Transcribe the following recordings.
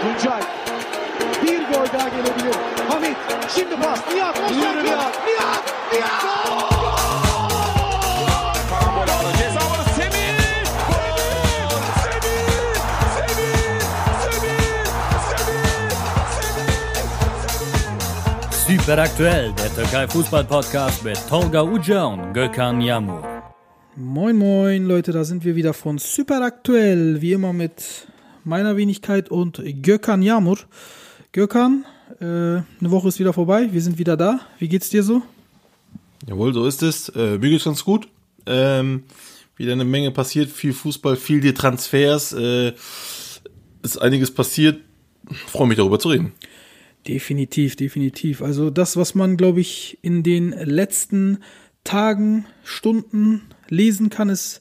Tuncay. Bir gol daha gelebilir. Hamit. Şimdi pas. Nihat. Nihat. Nihat. Nihat. Nihat. Super aktuell, der Türkei Fußball Podcast mit Tolga Uca und Gökhan Yamur. Moin moin Leute, da sind wir wieder von Super aktuell, wie immer mit meiner Wenigkeit und Gökhan Yamur. Gökhan, äh, eine Woche ist wieder vorbei, wir sind wieder da. Wie geht's dir so? Jawohl, so ist es. Äh, mir geht's ganz gut. Ähm, wieder eine Menge passiert, viel Fußball, viel die Transfers. Äh, ist einiges passiert. Freue mich darüber zu reden. Definitiv, definitiv. Also das, was man, glaube ich, in den letzten Tagen, Stunden lesen kann, ist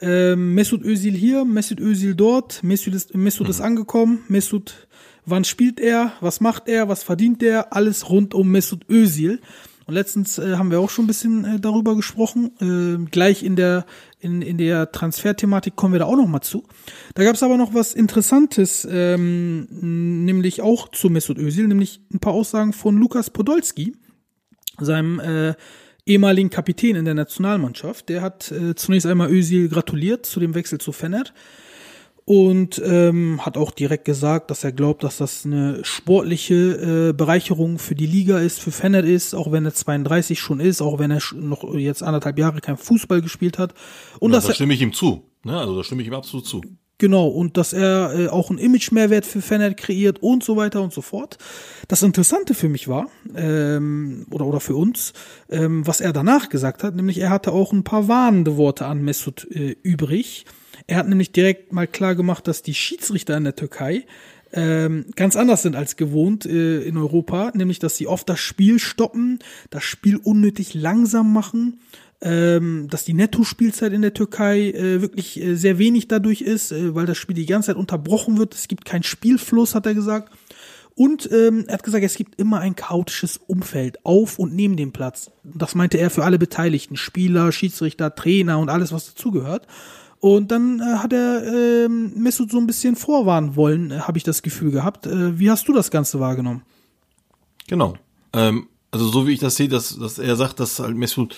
äh, Mesut Özil hier, Mesut Özil dort, Mesut ist, Mesut ist angekommen, Mesut, wann spielt er, was macht er, was verdient er, alles rund um Mesut Özil. Und letztens äh, haben wir auch schon ein bisschen äh, darüber gesprochen. Äh, gleich in der in, in der Transferthematik kommen wir da auch noch mal zu. Da gab es aber noch was Interessantes, ähm, nämlich auch zu Mesut Özil, nämlich ein paar Aussagen von Lukas Podolski, seinem äh, ehemaligen Kapitän in der Nationalmannschaft. Der hat äh, zunächst einmal Özil gratuliert zu dem Wechsel zu Fener und ähm, hat auch direkt gesagt, dass er glaubt, dass das eine sportliche äh, Bereicherung für die Liga ist, für Fener ist, auch wenn er 32 schon ist, auch wenn er noch jetzt anderthalb Jahre kein Fußball gespielt hat. Und Ja, dass da stimme ich ihm zu. Ne? Also da stimme ich ihm absolut zu. Genau, und dass er äh, auch einen Image-Mehrwert für Fener kreiert und so weiter und so fort. Das Interessante für mich war, ähm, oder, oder für uns, ähm, was er danach gesagt hat, nämlich er hatte auch ein paar warnende Worte an Mesut äh, übrig. Er hat nämlich direkt mal klar gemacht, dass die Schiedsrichter in der Türkei ähm, ganz anders sind als gewohnt äh, in Europa, nämlich dass sie oft das Spiel stoppen, das Spiel unnötig langsam machen, ähm, dass die Netto-Spielzeit in der Türkei äh, wirklich äh, sehr wenig dadurch ist, äh, weil das Spiel die ganze Zeit unterbrochen wird. Es gibt keinen Spielfluss, hat er gesagt. Und ähm, er hat gesagt, es gibt immer ein chaotisches Umfeld auf und neben dem Platz. Das meinte er für alle Beteiligten, Spieler, Schiedsrichter, Trainer und alles, was dazugehört. Und dann äh, hat er ähm, Mesut so ein bisschen vorwarnen wollen, äh, habe ich das Gefühl gehabt. Äh, wie hast du das Ganze wahrgenommen? Genau. Ähm, also so wie ich das sehe, dass, dass er sagt, dass halt Mesut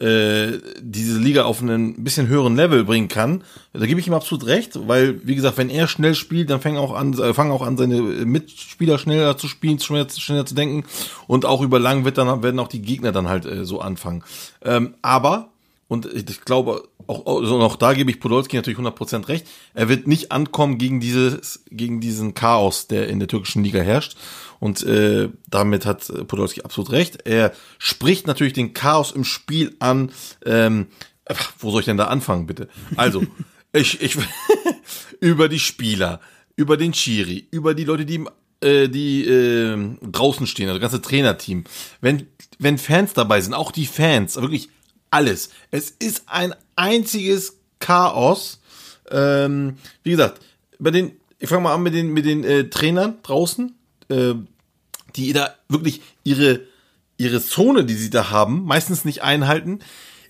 äh, diese Liga auf einen bisschen höheren Level bringen kann, da gebe ich ihm absolut recht, weil, wie gesagt, wenn er schnell spielt, dann fangen auch an, äh, fangen auch an, seine Mitspieler schneller zu spielen, schneller, schneller zu denken und auch über lang wird dann, werden auch die Gegner dann halt äh, so anfangen. Ähm, aber, und ich glaube, auch, also auch da gebe ich Podolski natürlich 100% recht, er wird nicht ankommen gegen dieses, gegen diesen Chaos, der in der türkischen Liga herrscht. Und äh, damit hat Podolski absolut recht. Er spricht natürlich den Chaos im Spiel an. Ähm, wo soll ich denn da anfangen, bitte? Also, ich, ich über die Spieler, über den Chiri, über die Leute, die äh, die äh, draußen stehen, also das ganze Trainerteam. Wenn wenn Fans dabei sind, auch die Fans, wirklich alles. Es ist ein einziges Chaos. Ähm, wie gesagt, bei den, ich fange mal an mit den mit den äh, Trainern draußen, äh, die da wirklich ihre ihre Zone, die sie da haben, meistens nicht einhalten,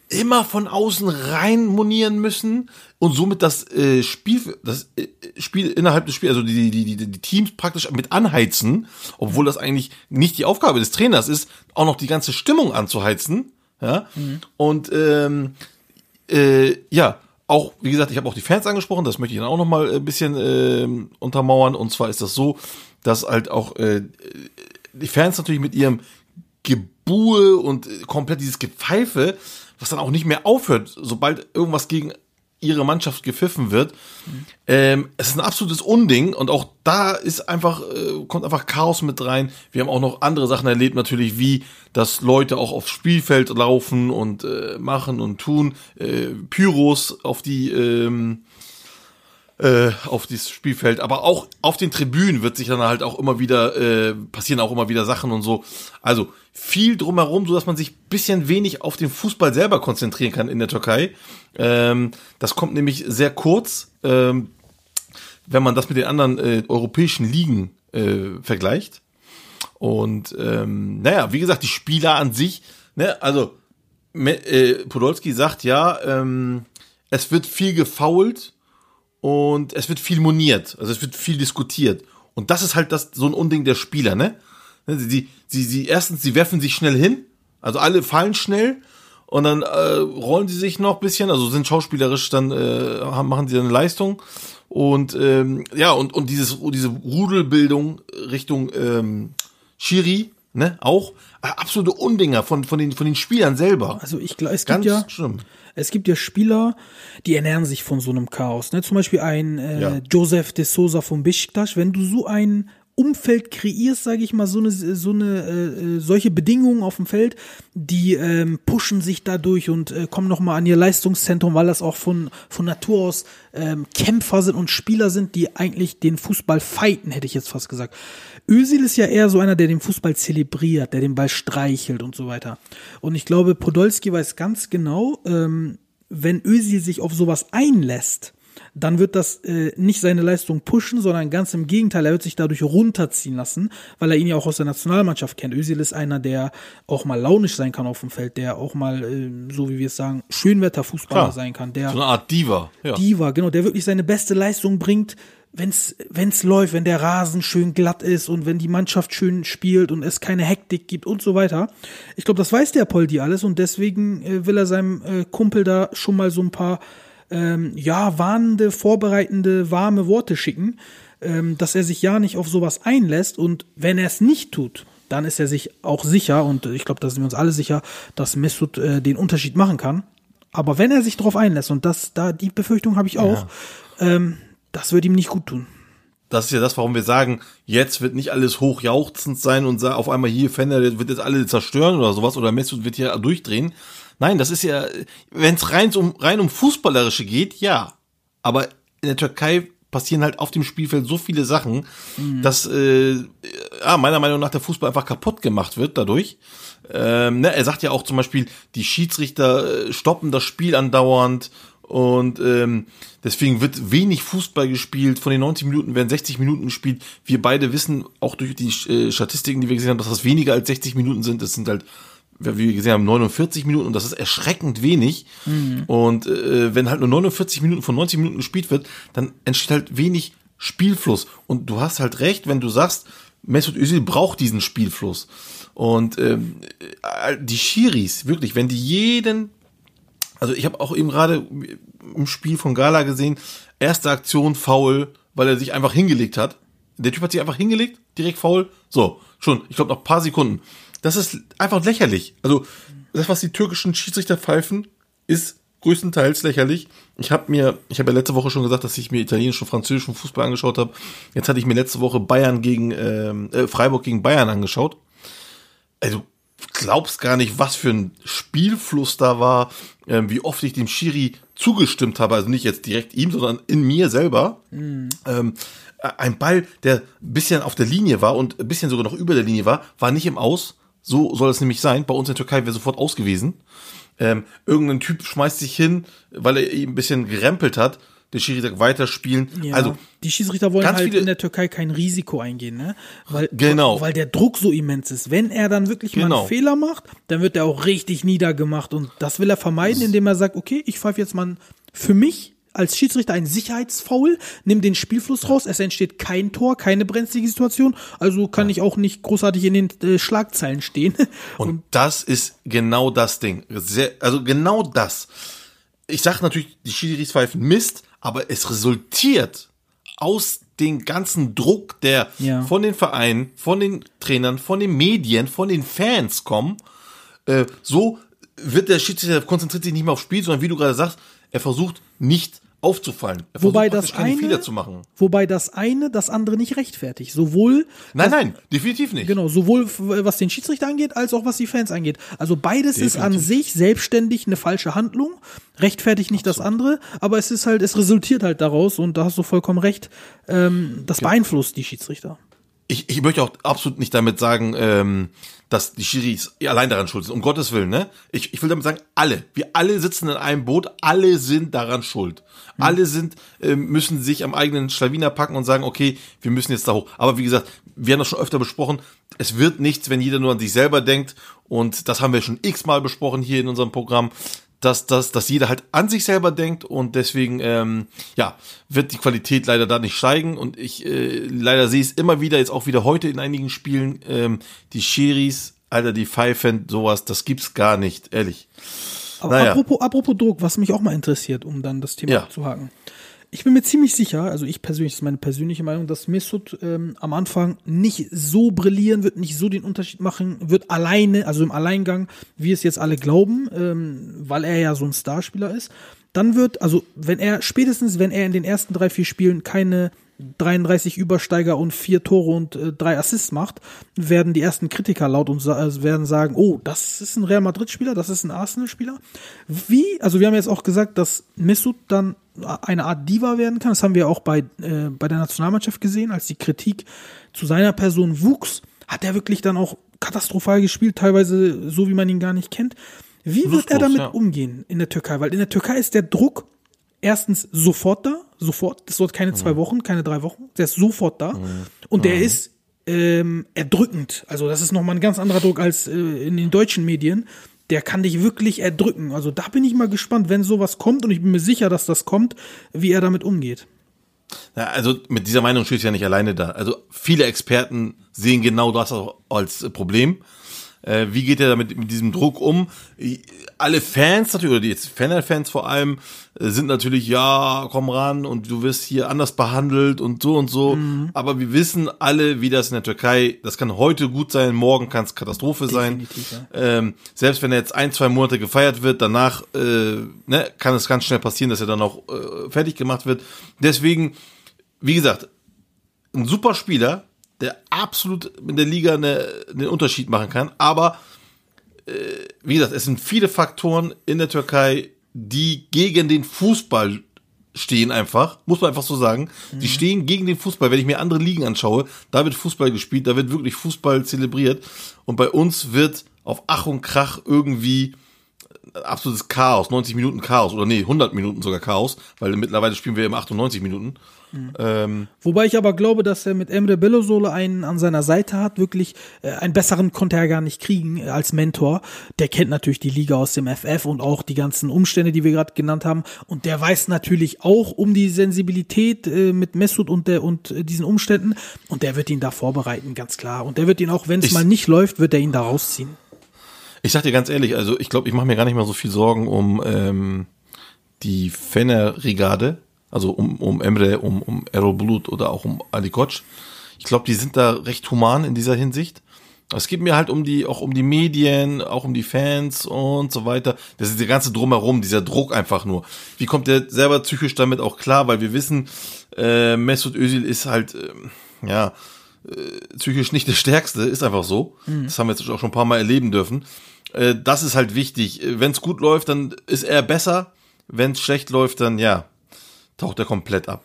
immer von außen rein monieren müssen und somit das äh, Spiel, das äh, Spiel innerhalb des Spiels, also die, die, die, die Teams praktisch mit anheizen, obwohl das eigentlich nicht die Aufgabe des Trainers ist, auch noch die ganze Stimmung anzuheizen. Ja. Und ähm, äh, ja, auch, wie gesagt, ich habe auch die Fans angesprochen, das möchte ich dann auch noch mal ein bisschen äh, untermauern. Und zwar ist das so, dass halt auch äh, die Fans natürlich mit ihrem Gebuhe und äh, komplett dieses Gepfeife, was dann auch nicht mehr aufhört, sobald irgendwas gegen ihre Mannschaft gepfiffen wird. Ähm, es ist ein absolutes Unding und auch da ist einfach, äh, kommt einfach Chaos mit rein. Wir haben auch noch andere Sachen erlebt, natürlich, wie, dass Leute auch aufs Spielfeld laufen und äh, machen und tun, äh, Pyros auf die, ähm, äh, auf dieses Spielfeld, aber auch auf den Tribünen wird sich dann halt auch immer wieder äh, passieren auch immer wieder Sachen und so. Also viel drumherum, so dass man sich bisschen wenig auf den Fußball selber konzentrieren kann in der Türkei. Ähm, das kommt nämlich sehr kurz, ähm, wenn man das mit den anderen äh, europäischen Ligen äh, vergleicht. Und ähm, naja, wie gesagt, die Spieler an sich, ne, also äh, Podolski sagt ja, ähm, es wird viel gefoult und es wird viel moniert, also es wird viel diskutiert. Und das ist halt das, so ein Unding der Spieler, ne? Sie, sie, sie, erstens, sie werfen sich schnell hin, also alle fallen schnell und dann äh, rollen sie sich noch bisschen, also sind schauspielerisch dann, äh, machen sie dann eine Leistung und ähm, ja, und, und dieses, diese Rudelbildung Richtung ähm, Schiri, ne, auch äh, absolute Undinger von, von, den, von den Spielern selber. Also ich glaube, es Ganz gibt ja, schlimm. es gibt ja Spieler, die ernähren sich von so einem Chaos. Ne? Zum Beispiel ein äh, Ja. Joseph de Souza von Besiktas. Wenn du so ein Umfeld kreierst, sage ich mal, so eine, so eine äh, äh, solche Bedingungen auf dem Feld, die ähm, pushen sich dadurch und äh, kommen noch mal an ihr Leistungszentrum, weil das auch von von Natur aus ähm, Kämpfer sind und Spieler sind, die eigentlich den Fußball fighten, hätte ich jetzt fast gesagt. Özil ist ja eher so einer, der den Fußball zelebriert, der den Ball streichelt und so weiter. Und ich glaube, Podolski weiß ganz genau, ähm, wenn Özil sich auf sowas einlässt, dann wird das äh, nicht seine Leistung pushen, sondern ganz im Gegenteil, er wird sich dadurch runterziehen lassen, weil er ihn ja auch aus der Nationalmannschaft kennt. Özil ist einer, der auch mal launisch sein kann auf dem Feld, der auch mal, äh, so wie wir es sagen, Schönwetterfußballer Klar. sein kann, der So eine Art Diva. Ja. Diva, genau, der wirklich seine beste Leistung bringt, wenn's wenn's läuft, wenn der Rasen schön glatt ist und wenn die Mannschaft schön spielt und es keine Hektik gibt und so weiter. Ich glaube, das weiß der Poldi alles und deswegen äh, will er seinem äh, Kumpel da schon mal so ein paar ähm, ja warnende, vorbereitende, warme Worte schicken, ähm, dass er sich ja nicht auf sowas einlässt und wenn er es nicht tut, dann ist er sich auch sicher und ich glaube, da sind wir uns alle sicher, dass Mesut äh, den Unterschied machen kann. Aber wenn er sich darauf einlässt, und das, da die Befürchtung habe ich auch, ähm, das wird ihm nicht gut tun. Das ist ja das, warum wir sagen, jetzt wird nicht alles hochjauchzend sein und auf einmal hier Fender der wird jetzt alle zerstören oder sowas oder Mesut wird hier durchdrehen. Nein, das ist ja, wenn es rein um rein um fußballerische geht, ja. Aber in der Türkei passieren halt auf dem Spielfeld so viele Sachen, dass äh, ja, meiner Meinung nach der Fußball einfach kaputt gemacht wird dadurch. Ähm, ne, er sagt ja auch zum Beispiel, die Schiedsrichter äh, stoppen das Spiel andauernd und ähm, deswegen wird wenig Fußball gespielt. Von den 90 Minuten werden 60 Minuten gespielt. Wir beide wissen auch durch die äh, Statistiken, die wir gesehen haben, dass das weniger als 60 Minuten sind. Das sind halt, wie wir gesehen haben, 49 Minuten und das ist erschreckend wenig. Und äh, wenn halt nur 49 Minuten von 90 Minuten gespielt wird, dann entsteht halt wenig Spielfluss. Und du hast halt recht, wenn du sagst, Mesut Özil braucht diesen Spielfluss. Und ähm, äh, die Schiris, wirklich, wenn die jeden also ich habe auch eben gerade im Spiel von Gala gesehen, erste Aktion faul, weil er sich einfach hingelegt hat. Der Typ hat sich einfach hingelegt, direkt faul. So, schon, ich glaube noch paar Sekunden. Das ist einfach lächerlich. Also das, was die türkischen Schiedsrichter pfeifen, ist größtenteils lächerlich. Ich habe mir, ich habe ja letzte Woche schon gesagt, dass ich mir italienischen und französischen Fußball angeschaut habe. Jetzt hatte ich mir letzte Woche Bayern gegen ähm, äh, Freiburg gegen Bayern angeschaut. Also glaubst gar nicht, was für ein Spielfluss da war, ähm, wie oft ich dem Schiri zugestimmt habe, also nicht jetzt direkt ihm, sondern in mir selber. Ähm, ein Ball, der ein bisschen auf der Linie war und ein bisschen sogar noch über der Linie war, war nicht im Aus. So soll es nämlich sein. Bei uns in der Türkei wäre sofort aus gewesen. Ähm, irgendein Typ schmeißt sich hin, weil er eben ein bisschen gerempelt hat. Der sagt weiterspielen. Ja, Also die Schiedsrichter wollen halt in der Türkei kein Risiko eingehen, ne? Weil, Genau. weil der Druck so immens ist. Wenn er dann wirklich mal Genau. einen Fehler macht, dann wird er auch richtig niedergemacht und das will er vermeiden, indem er sagt, okay, ich pfeife jetzt mal für mich als Schiedsrichter ein Sicherheitsfoul, nimm den Spielfluss raus, es entsteht kein Tor, keine brenzlige Situation, also kann ich auch nicht großartig in den äh, Schlagzeilen stehen. Und das ist genau das Ding. Sehr, also genau das. Ich sage natürlich, die Schiris pfeifen Mist, aber es resultiert aus dem ganzen Druck, der Ja. von den Vereinen, von den Trainern, von den Medien, von den Fans kommen. Äh, so wird der Schiedsrichter konzentriert sich nicht mehr aufs Spiel, sondern wie du gerade sagst, er versucht nicht aufzufallen. Er Wobei das eine, Fehler zu machen. wobei das eine das andere nicht rechtfertigt. Sowohl Nein, nein, definitiv nicht. Genau, sowohl was den Schiedsrichter angeht, als auch was die Fans angeht. Also beides ist an sich selbstständig eine falsche Handlung, rechtfertigt nicht das andere, aber es ist halt, es resultiert halt daraus und da hast du vollkommen recht, ähm, das beeinflusst die Schiedsrichter. Ich, ich möchte auch absolut nicht damit sagen, ähm, dass die Schiris allein daran schuld sind. Um Gottes Willen, ne? Ich, ich will damit sagen, alle. Wir alle sitzen in einem Boot, alle sind daran schuld. Alle sind, ähm, müssen sich am eigenen Schlawiner packen und sagen, okay, wir müssen jetzt da hoch. Aber wie gesagt, wir haben das schon öfter besprochen, es wird nichts, wenn jeder nur an sich selber denkt. Und das haben wir schon x-mal besprochen hier in unserem Programm. Dass, dass, dass jeder halt an sich selber denkt und deswegen ähm, ja wird die Qualität leider da nicht steigen und ich äh, leider sehe es immer wieder jetzt auch wieder heute in einigen Spielen ähm, die Schiris Alter die Pfeifen sowas das gibt's gar nicht ehrlich Aber Naja. apropos, apropos Druck, was mich auch mal interessiert, um dann das Thema Ja. abzuhaken. Ich bin mir ziemlich sicher, also ich persönlich, das ist meine persönliche Meinung, dass Mesut ähm, am Anfang nicht so brillieren wird, nicht so den Unterschied machen wird, alleine, also im Alleingang, wie es jetzt alle glauben, ähm, weil er ja so ein Starspieler ist. Dann wird, also wenn er, spätestens wenn er in den ersten drei, vier Spielen keine 33 Übersteiger und vier Tore und äh, drei Assists macht, werden die ersten Kritiker laut und sa äh, werden sagen, oh, das ist ein Real Madrid-Spieler, das ist ein Arsenal-Spieler. Wie, also wir haben jetzt auch gesagt, dass Mesut dann eine Art Diva werden kann. Das haben wir auch bei, äh, bei der Nationalmannschaft gesehen, als die Kritik zu seiner Person wuchs, hat er wirklich dann auch katastrophal gespielt, teilweise so, wie man ihn gar nicht kennt. Wie wird er damit ja. umgehen in der Türkei? Weil in der Türkei ist der Druck erstens sofort da, sofort. Das dauert keine zwei Wochen, keine drei Wochen. Der ist sofort da. Und der ist ähm, erdrückend. Also das ist nochmal ein ganz anderer Druck als äh, in den deutschen Medien. Der kann dich wirklich erdrücken. Also da bin ich mal gespannt, wenn sowas kommt. Und ich bin mir sicher, dass das kommt, wie er damit umgeht. Ja, also mit dieser Meinung steht ja nicht alleine da. Also viele Experten sehen genau das auch als Problem. Äh, wie geht er damit mit diesem Druck um? I- Alle Fans natürlich, oder die jetzt Fener-Fans vor allem, äh, sind natürlich, ja, komm ran und du wirst hier anders behandelt und so und so. Aber wir wissen alle, wie das in der Türkei, das kann heute gut sein, morgen kann es Katastrophe sein. Definitiv, ja. Ähm, selbst wenn er jetzt ein, zwei Monate gefeiert wird, danach äh, ne, kann es ganz schnell passieren, dass er dann auch äh, fertig gemacht wird. Deswegen, wie gesagt, ein super Spieler, der absolut in der Liga eine, einen Unterschied machen kann. Aber äh, wie gesagt, es sind viele Faktoren in der Türkei, die gegen den Fußball stehen einfach, muss man einfach so sagen. Die stehen gegen den Fußball. Wenn ich mir andere Ligen anschaue, da wird Fußball gespielt, da wird wirklich Fußball zelebriert. Und bei uns wird auf Ach und Krach irgendwie absolutes Chaos, 90 Minuten Chaos oder nee, 100 Minuten sogar Chaos, weil mittlerweile spielen wir immer 98 Minuten. Ähm, Wobei ich aber glaube, dass er mit Emre Belözoğlu einen an seiner Seite hat. Wirklich äh, einen besseren konnte er gar nicht kriegen äh, als Mentor. Der kennt natürlich die Liga aus dem FF und auch die ganzen Umstände, die wir gerade genannt haben. Und der weiß natürlich auch um die Sensibilität äh, mit Mesut und der und äh, diesen Umständen. Und der wird ihn da vorbereiten, ganz klar. Und der wird ihn auch, wenn es mal nicht läuft, wird er ihn da rausziehen. Ich sag dir ganz ehrlich, also ich glaube, ich mache mir gar nicht mal so viel Sorgen um ähm, die Fener-Rigade, also um, um Emre, um, um Erol Bulut oder auch um Ali Koç. Ich glaube, die sind da recht human in dieser Hinsicht. Es geht mir halt um die, auch um die Medien, auch um die Fans und so weiter. Das ist der ganze Drumherum, dieser Druck einfach nur. Wie kommt der selber psychisch damit auch klar? Weil wir wissen, äh, Mesut Özil ist halt, ähm, ja, äh, psychisch nicht der Stärkste, ist einfach so. Das haben wir jetzt auch schon ein paar Mal erleben dürfen. Äh, das ist halt wichtig. Wenn es gut läuft, dann ist er besser. Wenn es schlecht läuft, dann ja, taucht er komplett ab.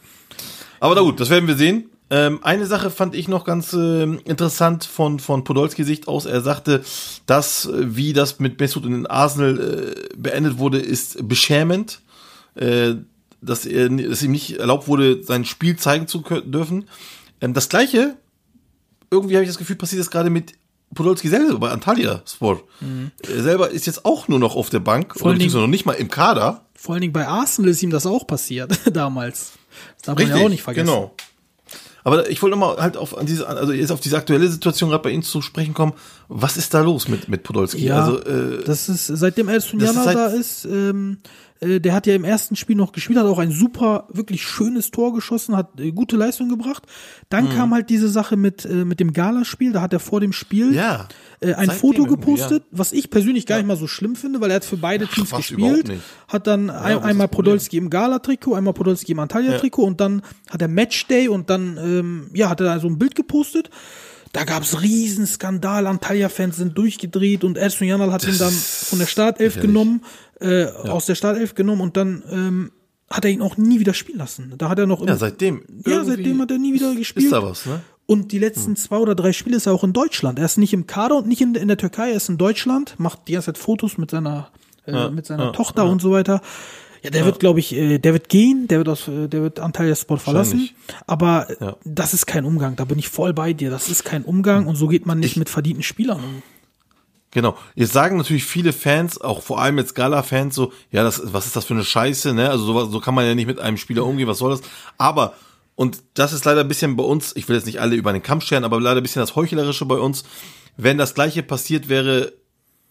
Aber na gut, das werden wir sehen. Ähm, eine Sache fand ich noch ganz äh, interessant von, von Podolski Sicht aus. Er sagte, dass, äh, wie das mit Mesut den Arsenal äh, beendet wurde, ist beschämend. Äh, dass, er, dass ihm nicht erlaubt wurde, sein Spiel zeigen zu dürfen. Ähm, das gleiche, irgendwie habe ich das Gefühl, passiert das gerade mit Podolski selber bei Antalya Sport. Er selber ist jetzt auch nur noch auf der Bank, oder allen Dingen- noch nicht mal im Kader. Vor allen Dingen bei Arsenal ist ihm das auch passiert damals. Das darf man ja auch nicht vergessen. Genau. Aber ich wollte nochmal halt auf an diese, also jetzt auf diese aktuelle Situation gerade bei Ihnen zu sprechen kommen. Was ist da los mit, mit Podolski? Ja, also, äh, das ist, seitdem ist Jana seit- da ist, ähm, äh, der hat ja im ersten Spiel noch gespielt, hat auch ein super, wirklich schönes Tor geschossen, hat äh, gute Leistung gebracht. Dann Mhm. kam halt diese Sache mit, äh, mit dem Galaspiel, da hat er vor dem Spiel ja. äh, ein Foto gepostet, was ich persönlich gar nicht mal so schlimm finde, weil er hat für beide Teams was, gespielt, hat dann ein, einmal? Podolski im Gala-Trikot, einmal Podolski im Antalya-Trikot und dann hat er Matchday und dann, ähm, ja, hat er da so ein Bild gepostet. Da gab's riesen Skandal, Antalya-Fans sind durchgedreht und Edson Janal hat ihn dann von der Startelf lächerlich. genommen, äh, aus der Startelf genommen und dann ähm, hat er ihn auch nie wieder spielen lassen. Da hat er noch Ja, seitdem. ja, seitdem hat er nie wieder gespielt. Ist da was, ne? Und die letzten zwei oder drei Spiele ist er auch in Deutschland. Er ist nicht im Kader und nicht in, in der Türkei, er ist in Deutschland, macht die ganze Zeit Fotos mit seiner, äh, mit seiner ja, Tochter und so weiter. Ja, der wird, glaube ich, äh, der wird gehen, der wird aus, äh, der wird Antalya Sport verlassen. Aber Ja. das ist kein Umgang. Da bin ich voll bei dir. Das ist kein Umgang und so geht man nicht mit verdienten Spielern um. Genau. Jetzt sagen natürlich viele Fans, auch vor allem jetzt Gala-Fans, so, ja, das, was ist das für eine Scheiße, ne? Also so, so kann man ja nicht mit einem Spieler umgehen, was soll das? Aber, und das ist leider ein bisschen bei uns, ich will jetzt nicht alle über den Kamm scheren, aber leider ein bisschen das Heuchlerische bei uns. Wenn das gleiche passiert wäre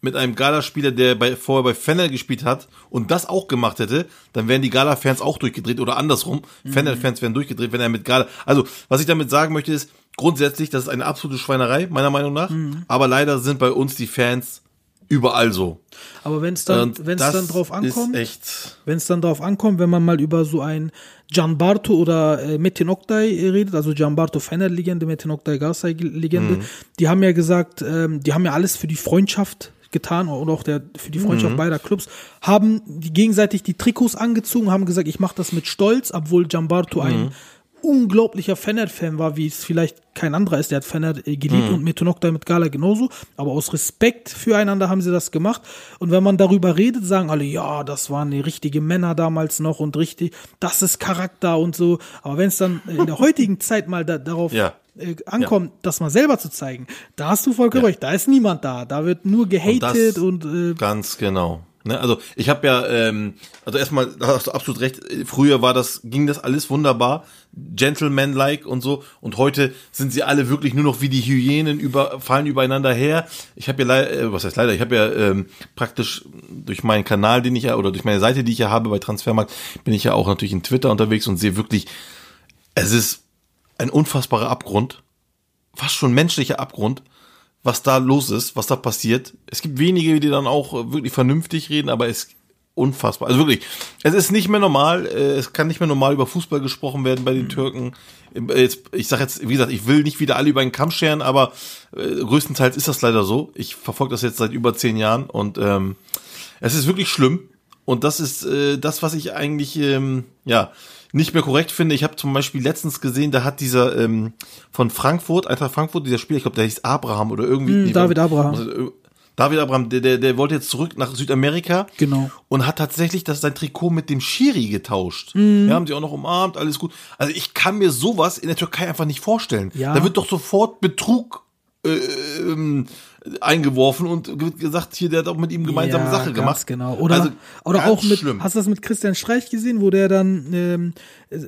mit einem Gala-Spieler, der bei, vorher bei Fennel gespielt hat und das auch gemacht hätte, dann wären die Gala-Fans auch durchgedreht oder andersrum. Mhm. Fennel-Fans wären durchgedreht, wenn er mit Gala. Also, was ich damit sagen möchte, ist, grundsätzlich, das ist eine absolute Schweinerei, meiner Meinung nach. Mhm. Aber leider sind bei uns die Fans überall so. Aber wenn es dann, wenn es dann drauf ankommt, wenn es dann drauf ankommt, wenn man mal über so ein Gianbarto oder äh, Metin Oktay redet, also Gianbarto Fener-Legende, Metin Oktay Garsay-Legende, mhm. die haben ja gesagt, ähm, die haben ja alles für die Freundschaft getan oder auch der für die Freundschaft mhm. beider Clubs haben die gegenseitig die Trikots angezogen haben gesagt ich mache das mit Stolz obwohl Gianbarto mhm. ein unglaublicher Fennert-Fan war, wie es vielleicht kein anderer ist. Der hat Fennert äh, geliebt mhm. und Metonokta mit Gala genauso. Aber aus Respekt füreinander haben sie das gemacht. Und wenn man darüber redet, sagen alle, ja, das waren die richtigen Männer damals noch und richtig, das ist Charakter und so. Aber wenn es dann in der heutigen Zeit mal da, darauf ja. Äh, ankommt, ja. das mal selber zu zeigen, da hast du vollkommen ja. recht. Da ist niemand da. Da wird nur gehatet und, und äh, ganz genau. Ne, also ich habe ja, ähm, also erstmal, da hast du absolut recht, früher war das, ging das alles wunderbar, Gentleman-like und so, und heute sind sie alle wirklich nur noch wie die Hyänen über, fallen übereinander her. Ich habe ja leider, äh, was heißt leider, ich habe ja ähm, praktisch durch meinen Kanal, den ich ja, oder durch meine Seite, die ich ja habe bei Transfermarkt, bin ich ja auch natürlich in Twitter unterwegs und sehe wirklich, es ist ein unfassbarer Abgrund, fast schon menschlicher Abgrund, was da los ist, was da passiert. Es gibt wenige, die dann auch wirklich vernünftig reden, aber es unfassbar. Also wirklich, es ist nicht mehr normal, äh, es kann nicht mehr normal über Fußball gesprochen werden bei den mhm. Türken. Jetzt, ich sage jetzt, wie gesagt, ich will nicht wieder alle über einen Kamm scheren, aber äh, größtenteils ist das leider so. Ich verfolge das jetzt seit über zehn Jahren und ähm, es ist wirklich schlimm. Und das ist äh, das, was ich eigentlich, ähm, ja, nicht mehr korrekt finde. Ich habe zum Beispiel letztens gesehen, da hat dieser ähm, von Frankfurt, Eintracht Frankfurt, dieser Spieler, ich glaube, der hieß Abraham oder irgendwie. Mm, nee, David Abraham. David Abraham, der, der, der wollte jetzt zurück nach Südamerika. Genau. Und hat tatsächlich das sein Trikot mit dem Schiri getauscht. Mhm. Ja, haben sie auch noch umarmt, alles gut. Also ich kann mir sowas in der Türkei einfach nicht vorstellen. Ja. Da wird doch sofort Betrug äh, ähm, eingeworfen und gesagt, hier, der hat auch mit ihm gemeinsame ja, Sache gemacht. genau. Oder, also, oder auch mit, schlimm. hast du das mit Christian Streich gesehen, wo der dann, ähm,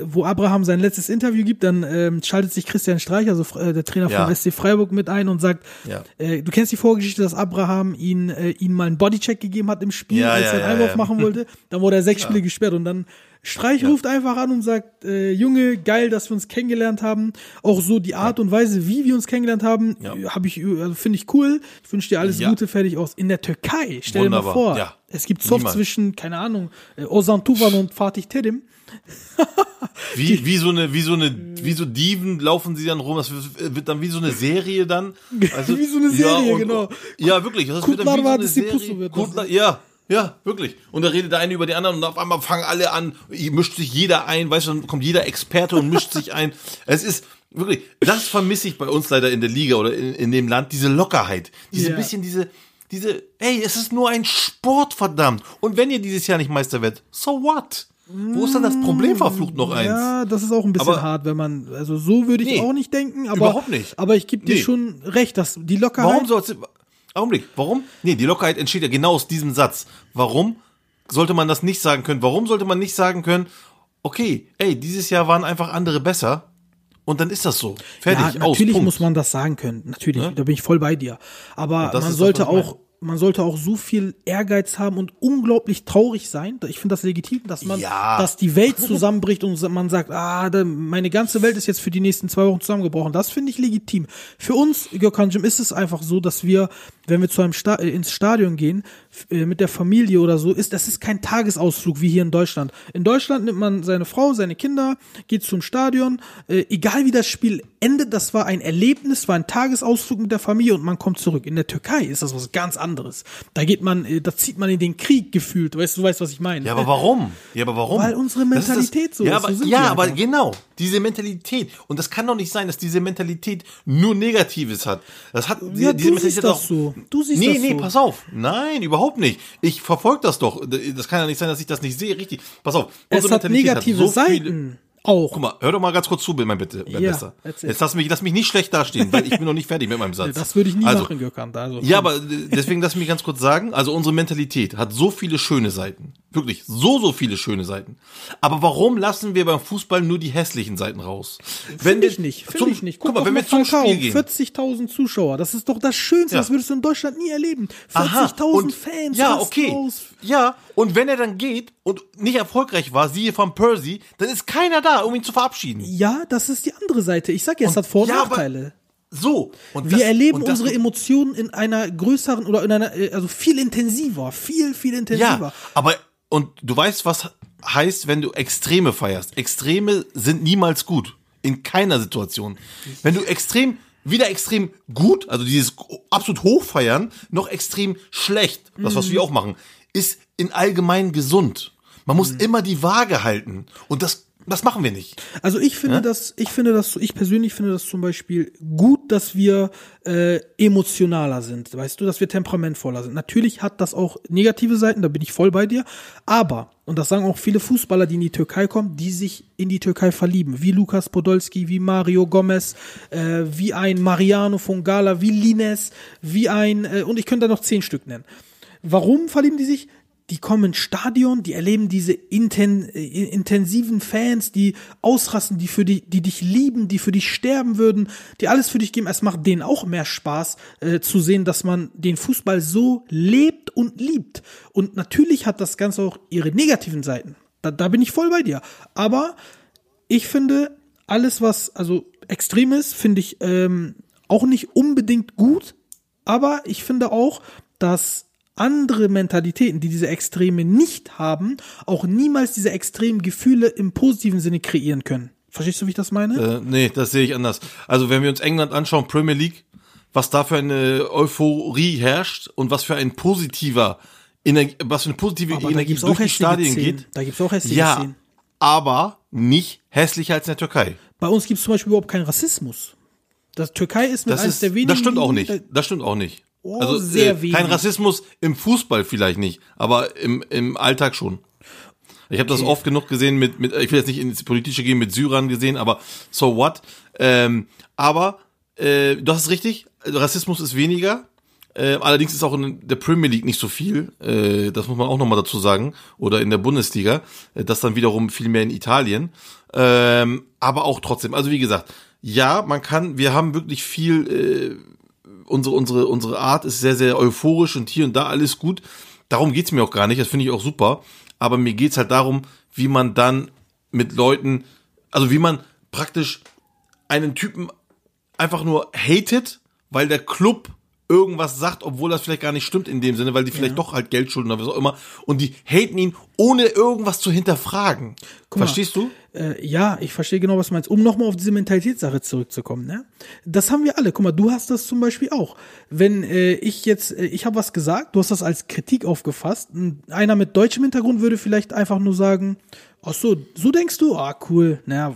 wo Abraham sein letztes Interview gibt, dann ähm, schaltet sich Christian Streich, also äh, der Trainer ja. von SC Freiburg, mit ein und sagt, ja. äh, du kennst die Vorgeschichte, dass Abraham ihn, äh, ihm mal einen Bodycheck gegeben hat im Spiel, als er einen Einwurf machen wollte. Dann wurde er sechs Spiele gesperrt und dann Streich ja. ruft einfach an und sagt, äh, Junge, geil, dass wir uns kennengelernt haben. Auch so die Art ja. und Weise, wie wir uns kennengelernt haben, ja. habe ich, also finde ich cool. Ich wünsche dir alles Gute, fertig aus. In der Türkei, stell Wunderbar. dir mal vor, ja. es gibt Soft zwischen, keine Ahnung, äh, Ozan Tufan und Fatih Terim. wie, wie so eine, wie so eine, wie so Diven laufen sie dann rum, das wird dann wie so eine Serie dann. Also, wie so eine Serie, und, genau. Ja, wirklich. Das wird dann wie so eine Serie. Kutlar, ja, ja, wirklich. Und da redet der eine über die anderen und auf einmal fangen alle an, mischt sich jeder ein, weißt du, dann kommt jeder Experte und mischt sich ein. Es ist wirklich, das vermisse ich bei uns leider in der Liga oder in, in dem Land, diese Lockerheit, diese yeah. bisschen diese, diese, ey, es ist nur ein Sport, verdammt. Und wenn ihr dieses Jahr nicht Meister werdet, so what? Wo ist dann das Problem verflucht noch eins? Ja, das ist auch ein bisschen aber, hart, wenn man, also so würde ich nee, auch nicht denken, aber, überhaupt nicht. aber ich gebe dir nee. schon recht, dass die Lockerheit. Warum sollst du, Augenblick, warum? Nee, die Lockerheit entsteht ja genau aus diesem Satz. Warum sollte man das nicht sagen können? Warum sollte man nicht sagen können, okay, ey, dieses Jahr waren einfach andere besser und dann ist das so. Fertig, ja, natürlich aus, muss man das sagen können. Natürlich, ne? da bin ich voll bei dir. Aber man sollte auch man sollte auch so viel Ehrgeiz haben und unglaublich traurig sein. Ich finde das legitim, dass man, ja. dass die Welt zusammenbricht und man sagt, ah, meine ganze Welt ist jetzt für die nächsten zwei Wochen zusammengebrochen. Das finde ich legitim. Für uns, Gökhan Jim, ist es einfach so, dass wir, wenn wir zu einem Sta ins Stadion gehen, mit der Familie oder so, ist, das ist kein Tagesausflug wie hier in Deutschland. In Deutschland nimmt man seine Frau, seine Kinder, geht zum Stadion, äh, egal wie das Spiel endet, das war ein Erlebnis, war ein Tagesausflug mit der Familie und man kommt zurück. In der Türkei ist das was ganz anderes. Da geht man, äh, da zieht man in den Krieg gefühlt. Weißt du, weißt, was ich meine? Ja, aber warum? Ja, aber warum? Weil unsere Mentalität das, so ja, ist. Aber, so ja, aber genau. Diese Mentalität. Und das kann doch nicht sein, dass diese Mentalität nur Negatives hat. Das hat, ja, diese, du Mentalität siehst das auch, so. Du siehst nee, das nee, so. Nee, pass auf. Nein, überhaupt nicht. Ich verfolge das doch. Das kann ja nicht sein, dass ich das nicht sehe. Richtig. Pass auf. Es hat negative hat so Seiten. Auch. Guck mal, hör doch mal ganz kurz zu, mein bitte, mein Ja, Besser. erzähl. Jetzt lass mich, lass mich nicht schlecht dastehen, weil ich bin noch nicht fertig mit meinem Satz. Das würde ich nie also, machen, Gökhan. Also, Ja, aber deswegen lass mich ganz kurz sagen, also unsere Mentalität hat so viele schöne Seiten. Wirklich, so, so viele schöne Seiten. Aber warum lassen wir beim Fußball nur die hässlichen Seiten raus? Finde ich nicht, finde ich nicht. Guck mal, doch wenn wir zum Falcao, Spiel gehen. 40.000 Zuschauer, das ist doch das Schönste, Ja. das würdest du in Deutschland nie erleben. Aha, 40.000 und- Fans, Ja, okay. aus. Ja, und wenn er dann geht und nicht erfolgreich war, siehe von Percy, dann ist keiner da, um ihn zu verabschieden. Ja, das ist die andere Seite. Ich sag ja, es hat Vor- und ja, Nachteile. So. Und Wir das- erleben und unsere Emotionen in einer größeren oder in einer, äh, also viel intensiver, viel, viel intensiver. Ja, aber und du weißt, was heißt, wenn du Extreme feierst. Extreme sind niemals gut. In keiner Situation. Wenn du extrem, weder extrem gut, also dieses absolut hochfeiern, noch extrem schlecht, das was wir auch machen, ist in allgemein gesund. Man muss immer die Waage halten. Und das, das machen wir nicht. Also ich finde das, ich finde das, ich persönlich finde das zum Beispiel gut, dass wir äh, emotionaler sind, weißt du, dass wir temperamentvoller sind. Natürlich hat das auch negative Seiten, da bin ich voll bei dir. Aber und das sagen auch viele Fußballer, die in die Türkei kommen, die sich in die Türkei verlieben, wie Lukas Podolski, wie Mario Gomez, äh, wie ein Mariano von Gala, wie Lines, wie ein äh, und ich könnte da noch zehn Stück nennen. Warum verlieben die sich? Die kommen ins Stadion, die erleben diese inten, äh, intensiven Fans, die ausrasten, die für die, die dich lieben, die für dich sterben würden, die alles für dich geben. Es macht denen auch mehr Spaß äh, zu sehen, dass man den Fußball so lebt und liebt. Und natürlich hat das Ganze auch ihre negativen Seiten. Da, da bin ich voll bei dir. Aber ich finde, alles, was also extrem ist, finde ich ähm, auch nicht unbedingt gut. Aber ich finde auch, dass andere Mentalitäten, die diese Extreme nicht haben, auch niemals diese extremen Gefühle im positiven Sinne kreieren können. Verstehst du, wie ich das meine? Äh, nee, das sehe ich anders. Also wenn wir uns England anschauen, Premier League, was da für eine Euphorie herrscht und was für ein positiver Energie, was für eine positive Aber Energie durch die Stadien Szenen. geht. Da gibt's auch hässliche ja, Szenen. aber nicht hässlicher als in der Türkei. Bei uns gibt es zum Beispiel überhaupt keinen Rassismus. Das Türkei ist mit Das, eines ist, der wenigen. das stimmt auch nicht. Das stimmt auch nicht. Oh, also sehr äh, wenig. kein Rassismus im Fußball vielleicht nicht, aber im, im Alltag schon. Ich habe das oft genug gesehen mit, mit, ich will jetzt nicht ins Politische gehen, mit Syrern gesehen, aber so what? Ähm, aber äh, das ist richtig, Rassismus ist weniger. Äh, allerdings ist auch in der Premier League nicht so viel, äh, das muss man auch nochmal dazu sagen, oder in der Bundesliga, äh, das dann wiederum viel mehr in Italien. Ähm, aber auch trotzdem, also wie gesagt, ja, man kann, wir haben wirklich viel, äh, unsere, unsere, unsere Art ist sehr, sehr euphorisch und hier und da alles gut. Darum geht's mir auch gar nicht, das finde ich auch super. Aber mir geht's halt darum, wie man dann mit Leuten, also wie man praktisch einen Typen einfach nur hatet, weil der Club irgendwas sagt, obwohl das vielleicht gar nicht stimmt in dem Sinne, weil die vielleicht doch halt Geld schulden oder was auch immer. Und die haten ihn, ohne irgendwas zu hinterfragen. mal. Verstehst du? Äh, ja, ich verstehe genau, was du meinst. Um nochmal auf diese Mentalitätssache zurückzukommen, ne? Das haben wir alle. Guck mal, du hast das zum Beispiel auch. Wenn äh, ich jetzt, äh, ich habe was gesagt, du hast das als Kritik aufgefasst. Einer mit deutschem Hintergrund würde vielleicht einfach nur sagen, ach so, so denkst du? Ah, cool. Naja,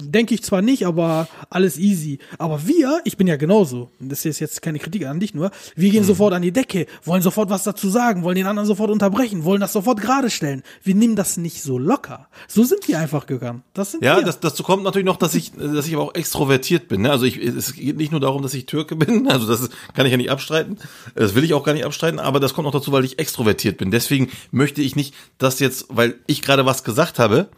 denke ich zwar nicht, aber alles easy. Aber wir, ich bin ja genauso. Das ist jetzt keine Kritik an dich nur. Wir Mhm. gehen sofort an die Decke, wollen sofort was dazu sagen, wollen den anderen sofort unterbrechen, wollen das sofort gerade stellen. Wir nehmen das nicht so locker. So sind wir einfach gegangen. Das sind Ja, wir. das, dazu kommt natürlich noch, dass ich, dass ich aber auch extrovertiert bin. Ne? Also ich, es geht nicht nur darum, dass ich Türke bin, also das ist, kann ich ja nicht abstreiten. Das will ich auch gar nicht abstreiten, aber das kommt noch dazu, weil ich extrovertiert bin. Deswegen möchte ich nicht, dass jetzt, weil ich gerade was gesagt habe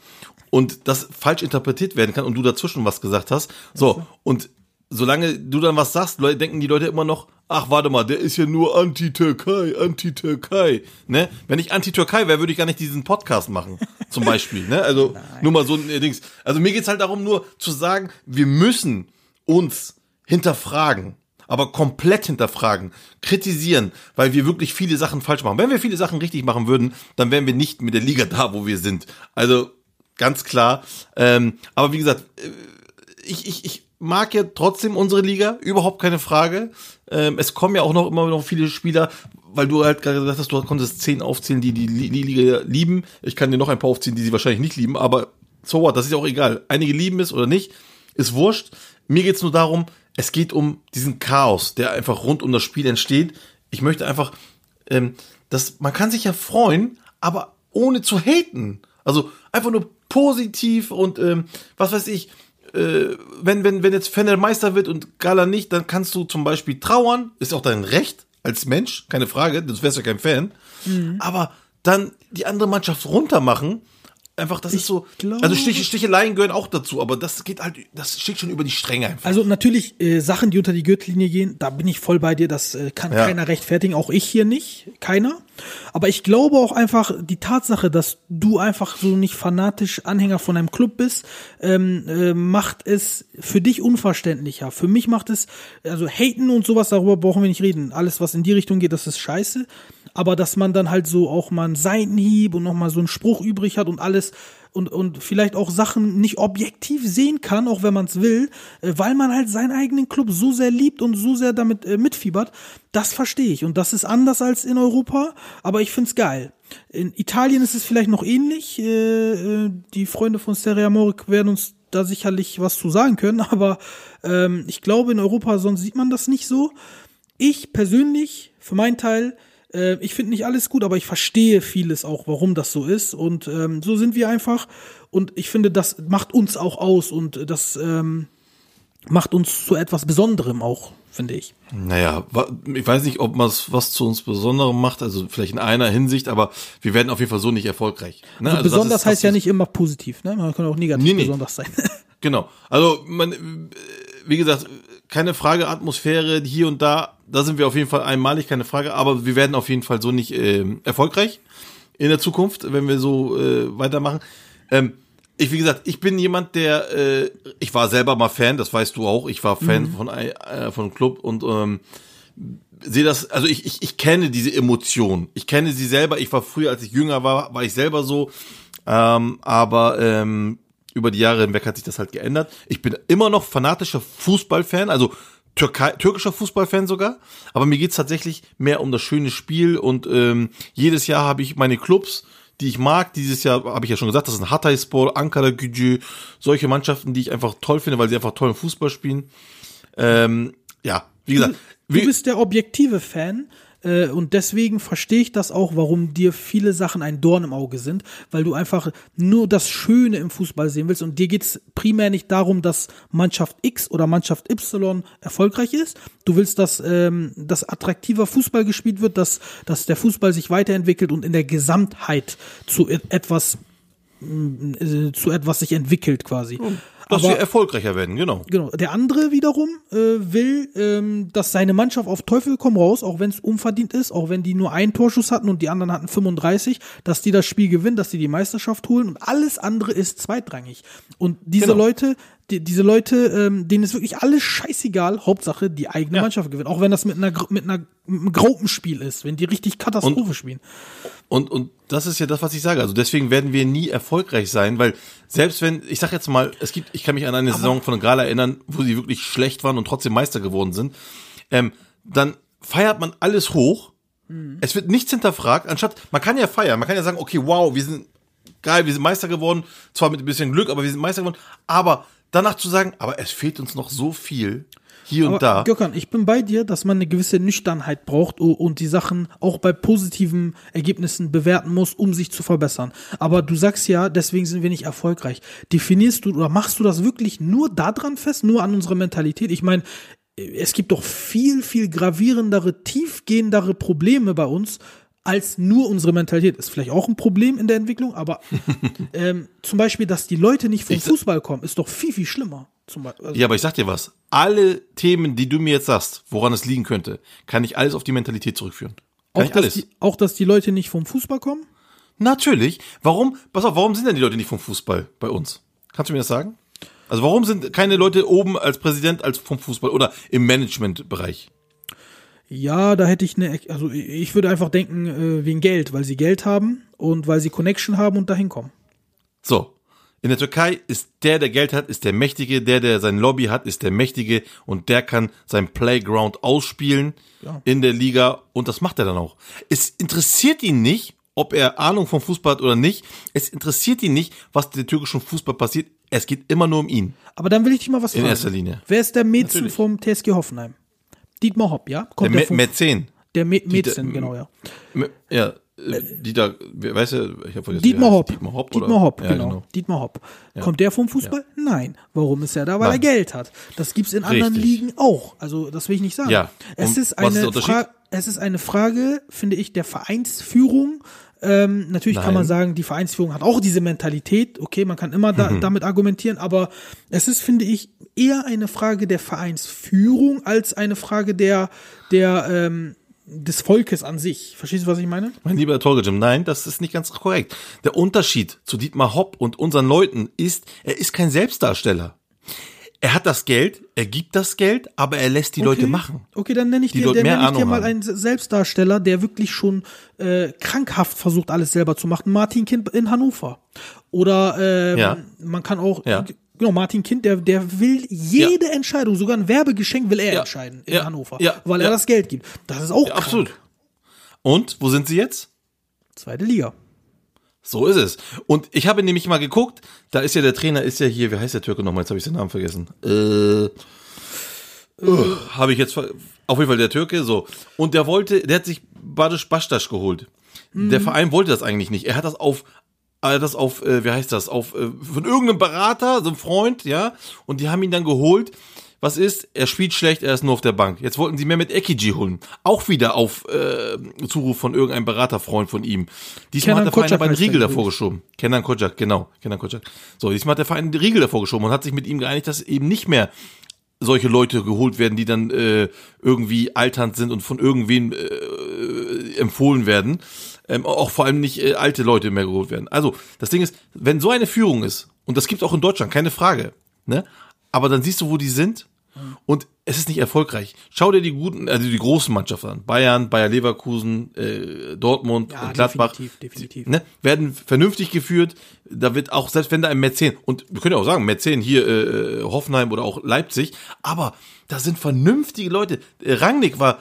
und das falsch interpretiert werden kann und du dazwischen was gesagt hast. So, und solange du dann was sagst, denken die Leute immer noch, ach, warte mal, der ist ja nur Anti-Türkei, Anti-Türkei. Ne? Wenn ich Anti-Türkei wäre, würde ich gar nicht diesen Podcast machen, zum Beispiel. Ne? Also nur mal so ein äh, Dings. Also mir geht's halt darum, nur zu sagen, wir müssen uns hinterfragen. Aber komplett hinterfragen, kritisieren, weil wir wirklich viele Sachen falsch machen. Wenn wir viele Sachen richtig machen würden, dann wären wir nicht mit der Liga da, wo wir sind. Also ganz klar. Ähm, aber wie gesagt, ich, ich, ich mag ja trotzdem unsere Liga, überhaupt keine Frage. Ähm, es kommen ja auch noch immer noch viele Spieler, weil du halt gerade gesagt hast, du konntest zehn aufzählen, die die, Li- die Liga lieben. Ich kann dir noch ein paar aufzählen, die sie wahrscheinlich nicht lieben, aber so what, das ist ja auch egal. Einige lieben es oder nicht, ist wurscht. Mir geht's nur darum, es geht um diesen Chaos, der einfach rund um das Spiel entsteht. Ich möchte einfach, ähm, dass man kann sich ja freuen, aber ohne zu haten. Also einfach nur positiv und ähm, was weiß ich, äh, wenn, wenn, wenn jetzt Fener Meister wird und Gala nicht, dann kannst du zum Beispiel trauern, ist auch dein Recht als Mensch, keine Frage, du wärst ja kein Fan. Aber dann die andere Mannschaft runtermachen, einfach, das ist so, glaube- also Stich, Sticheleien gehören auch dazu, aber das geht halt, das steht schon über die Stränge einfach. Also natürlich äh, Sachen, die unter die Gürtellinie gehen, da bin ich voll bei dir, das äh, kann Ja. keiner rechtfertigen, auch ich hier nicht, keiner. Aber ich glaube auch einfach die Tatsache, dass du einfach so nicht fanatisch Anhänger von einem Club bist, ähm, äh, macht es für dich unverständlicher. Für mich macht es, also haten und sowas, darüber brauchen wir nicht reden. Alles, was in die Richtung geht, das ist scheiße. Aber dass man dann halt so auch mal einen Seitenhieb und nochmal so einen Spruch übrig hat und alles und, und vielleicht auch Sachen nicht objektiv sehen kann, auch wenn man es will, äh, weil man halt seinen eigenen Club so sehr liebt und so sehr damit äh, mitfiebert, das verstehe ich. Und das ist anders als in Europa, aber ich find's geil. In Italien ist es vielleicht noch ähnlich. Äh, äh, die Freunde von Serie Amore werden uns da sicherlich was zu sagen können, aber ähm, ich glaube, in Europa sonst sieht man das nicht so. Ich persönlich, für meinen Teil, äh, ich finde nicht alles gut, aber ich verstehe vieles auch, warum das so ist. Und ähm, so sind wir einfach. Und ich finde, das macht uns auch aus und das ähm, macht uns zu etwas Besonderem auch, finde ich. Naja, ich weiß nicht, ob man was zu uns Besonderem macht, also vielleicht in einer Hinsicht, aber wir werden auf jeden Fall so nicht erfolgreich. Ne? Also das besonders ist- heißt ja nicht immer positiv, ne? Man kann auch negativ Nee, nee. besonders sein. Genau. Also, man, wie gesagt, keine Frage, Atmosphäre hier und da, da sind wir auf jeden Fall einmalig, keine Frage, aber wir werden auf jeden Fall so nicht ähm, erfolgreich in der Zukunft, wenn wir so äh, weitermachen. Ähm, ich, wie gesagt, ich bin jemand, der, äh, ich war selber mal Fan, das weißt du auch, ich war Fan von, ein- äh, von einem Club und ähm, sehe das, also ich, ich, ich kenne diese Emotion. Ich kenne sie selber. Ich war früher, als ich jünger war, war ich selber so. Ähm, aber ähm, über die Jahre hinweg hat sich das halt geändert. Ich bin immer noch fanatischer Fußballfan, also Türkei, türkischer Fußballfan sogar. Aber mir geht's tatsächlich mehr um das schöne Spiel und ähm, jedes Jahr habe ich meine Clubs, die ich mag. Dieses Jahr habe ich ja schon gesagt, das sind Hatayspor, Ankara Gücü, solche Mannschaften, die ich einfach toll finde, weil sie einfach tollen Fußball spielen. Ähm, ja, wie gesagt, Du wie, bist der objektive Fan äh, und deswegen verstehe ich das auch, warum dir viele Sachen ein Dorn im Auge sind, weil du einfach nur das Schöne im Fußball sehen willst und dir geht's primär nicht darum, dass Mannschaft X oder Mannschaft Y erfolgreich ist. Du willst, dass, ähm, dass attraktiver Fußball gespielt wird, dass, dass der Fußball sich weiterentwickelt und in der Gesamtheit zu et- etwas äh, zu etwas sich entwickelt quasi. Dass Aber- wir erfolgreicher werden, genau. Genau. Der andere wiederum äh, will, ähm, dass seine Mannschaft auf Teufel komm raus, auch wenn es unverdient ist, auch wenn die nur einen Torschuss hatten und die anderen hatten 35, dass die das Spiel gewinnen, dass die die Meisterschaft holen und alles andere ist zweitrangig. Und diese Genau. Leute, die, diese Leute, ähm, denen ist wirklich alles scheißegal, Hauptsache die eigene Ja. Mannschaft gewinnt, auch wenn das mit einer mit einer mit einem Graupenspiel ist, wenn die richtig Katastrophe spielen. Und, und das ist ja das, was ich sage. Also deswegen werden wir nie erfolgreich sein, weil selbst wenn, ich sag jetzt mal, es gibt, ich kann mich an eine Saison von Gala erinnern, wo sie wirklich schlecht waren und trotzdem Meister geworden sind, ähm, dann feiert man alles hoch. Es wird nichts hinterfragt, anstatt, man kann ja feiern, man kann ja sagen, okay, wow, wir sind geil, wir sind Meister geworden, zwar mit ein bisschen Glück, aber wir sind Meister geworden, aber danach zu sagen, aber es fehlt uns noch so viel hier und Aber, da. Gökhan, ich bin bei dir, dass man eine gewisse Nüchternheit braucht und die Sachen auch bei positiven Ergebnissen bewerten muss, um sich zu verbessern. Aber du sagst ja, deswegen sind wir nicht erfolgreich. Definierst du oder machst du das wirklich nur daran fest, nur an unserer Mentalität? Ich meine, es gibt doch viel, viel gravierendere, tiefgehendere Probleme bei uns als nur unsere Mentalität. Ist vielleicht auch ein Problem in der Entwicklung, aber ähm, zum Beispiel, dass die Leute nicht vom Ich- Fußball kommen, ist doch viel, viel schlimmer. Zum Beispiel. Also, Ja, aber ich sag dir was. Alle Themen, die du mir jetzt sagst, woran es liegen könnte, kann ich alles auf die Mentalität zurückführen. Kann auch, ich dass alles. die, auch, dass die Leute nicht vom Fußball kommen? Natürlich. Warum, pass auf, warum sind denn die Leute nicht vom Fußball bei uns? Kannst du mir das sagen? Also warum sind keine Leute oben als Präsident als vom Fußball oder im Managementbereich? Ja, da hätte ich eine, also ich würde einfach denken, äh, wegen Geld, weil sie Geld haben und weil sie Connection haben und dahin kommen. So. In der Türkei ist der, der Geld hat, ist der Mächtige, der, der sein Lobby hat, ist der Mächtige und der kann sein Playground ausspielen Ja. in der Liga und das macht er dann auch. Es interessiert ihn nicht, ob er Ahnung vom Fußball hat oder nicht. Es interessiert ihn nicht, was der türkischen Fußball passiert. Es geht immer nur um ihn. Aber dann will ich dich mal was In fragen. erster Linie. Wer ist der Mäzen vom TSG Hoffenheim? Dietmar Hopp, ja? Der Kommt Me vom- Mäzen. der Dieter- Mäzen, genau, ja. Ja, äh, Dieter, wer- weißt du, ich habe vergessen. Dietmar. Hopp. Dietmar Hopp, Dietmar? Hopp, ja, genau. Dietmar Hopp. Kommt der vom Fußball? Nein. Warum ist er da? Weil Nein. er Geld hat. Das gibt's in anderen Richtig. Ligen auch. Also das will ich nicht sagen. Ja. Es Und ist ist der eine? Frage, es ist eine Frage, finde ich, der Vereinsführung. Ähm, natürlich kann Nein. man sagen, die Vereinsführung hat auch diese Mentalität. Okay, man kann immer da, Mhm. damit argumentieren, aber es ist, finde ich, eher eine Frage der Vereinsführung als eine Frage der, der, ähm, des Volkes an sich. Verstehst du, was ich meine? Mein lieber Torge Jim, nein, das ist nicht ganz korrekt. Der Unterschied zu Dietmar Hopp und unseren Leuten ist, er ist kein Selbstdarsteller. Er hat das Geld, er gibt das Geld, aber er lässt die Leute machen. Okay, dann nenne ich Die dir, dann nenne ich dir mal einen Selbstdarsteller, der wirklich schon äh, krankhaft versucht, alles selber zu machen. Martin Kind in Hannover. Oder ähm, Ja. man kann auch, Ja. genau, Martin Kind, der, der will jede Entscheidung, sogar ein Werbegeschenk will er Ja. entscheiden in Ja. Hannover, Ja. weil er Ja. das Geld gibt. Das ist auch Ja, krank. absolut. Und wo sind sie jetzt? Zweite Liga. So ist es. Und ich habe nämlich mal geguckt, da ist ja der Trainer, ist ja hier, wie heißt der Türke nochmal? Jetzt habe ich den Namen vergessen. Äh, uh, habe ich jetzt, ver- auf jeden Fall der Türke, so. Und der wollte, der hat sich Badisch Bastasch geholt. Der Verein wollte das eigentlich nicht. Er hat das auf, das auf, äh, wie heißt das, auf, äh, von irgendeinem Berater, so einem Freund, ja, und die haben ihn dann geholt. Was ist? Er spielt schlecht, er ist nur auf der Bank. Jetzt wollten sie mehr mit Ekiji holen. Auch wieder auf äh, Zuruf von irgendeinem Beraterfreund von ihm. Diesmal Kenan hat der Verein aber einen Riegel davor geschoben. Kenan Kocak, genau. Kenan Kocak. So, diesmal hat der Verein einen Riegel davor geschoben und hat sich mit ihm geeinigt, dass eben nicht mehr solche Leute geholt werden, die dann äh, irgendwie alternd sind und von irgendwem äh, empfohlen werden. Ähm, auch vor allem nicht äh, alte Leute mehr geholt werden. Also, das Ding ist, wenn so eine Führung ist, und das gibt auch in Deutschland, keine Frage, ne? Aber dann siehst du, wo die sind und es ist nicht erfolgreich. Schau dir die guten, also die großen Mannschaften an. Bayern, Bayer Leverkusen, äh, Dortmund, Ja, Gladbach. definitiv, definitiv. Ne, werden vernünftig geführt. Da wird auch, selbst wenn da ein Mäzen, und wir können ja auch sagen, Mäzen hier, äh, Hoffenheim oder auch Leipzig, aber da sind vernünftige Leute. Äh, Rangnick war,